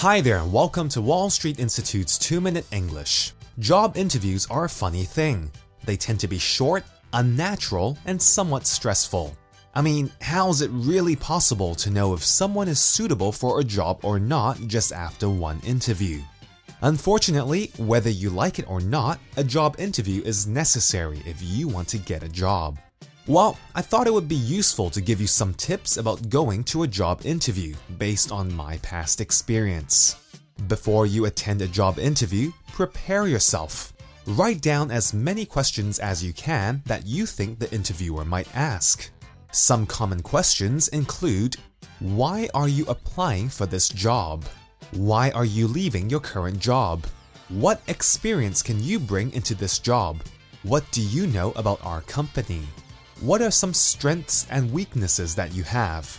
Hi there, and welcome to Wall Street Institute's 2 Minute English. Job interviews are a funny thing. They tend to be short, unnatural, and somewhat stressful. I mean, how is it really possible to know if someone is suitable for a job or not just after one interview? Unfortunately, whether you like it or not, a job interview is necessary if you want to get a job. Well, I thought it would be useful to give you some tips about going to a job interview based on my past experience. Before you attend a job interview, prepare yourself. Write down as many questions as you can that you think the interviewer might ask. Some common questions include Why are you applying for this job? Why are you leaving your current job? What experience can you bring into this job? What do you know about our company? What are some strengths and weaknesses that you have?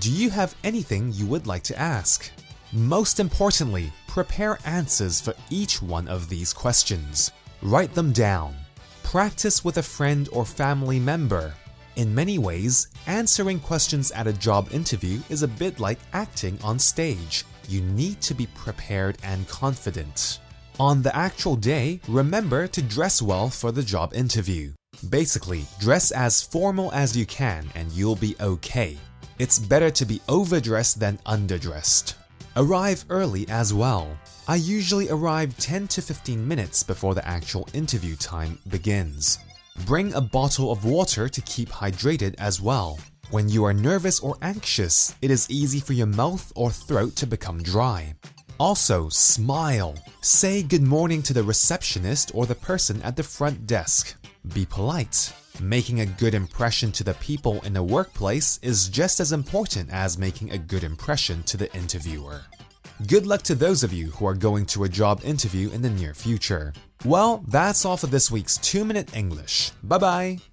Do you have anything you would like to ask? Most importantly, prepare answers for each one of these questions. Write them down. Practice with a friend or family member. In many ways, answering questions at a job interview is a bit like acting on stage. You need to be prepared and confident. On the actual day, remember to dress well for the job interview. Basically, dress as formal as you can and you'll be okay. It's better to be overdressed than underdressed. Arrive early as well. I usually arrive 10 to 15 minutes before the actual interview time begins. Bring a bottle of water to keep hydrated as well. When you are nervous or anxious, it is easy for your mouth or throat to become dry. Also, smile. Say good morning to the receptionist or the person at the front desk. Be polite. Making a good impression to the people in the workplace is just as important as making a good impression to the interviewer. Good luck to those of you who are going to a job interview in the near future. Well, that's all for this week's 2 Minute English. Bye bye.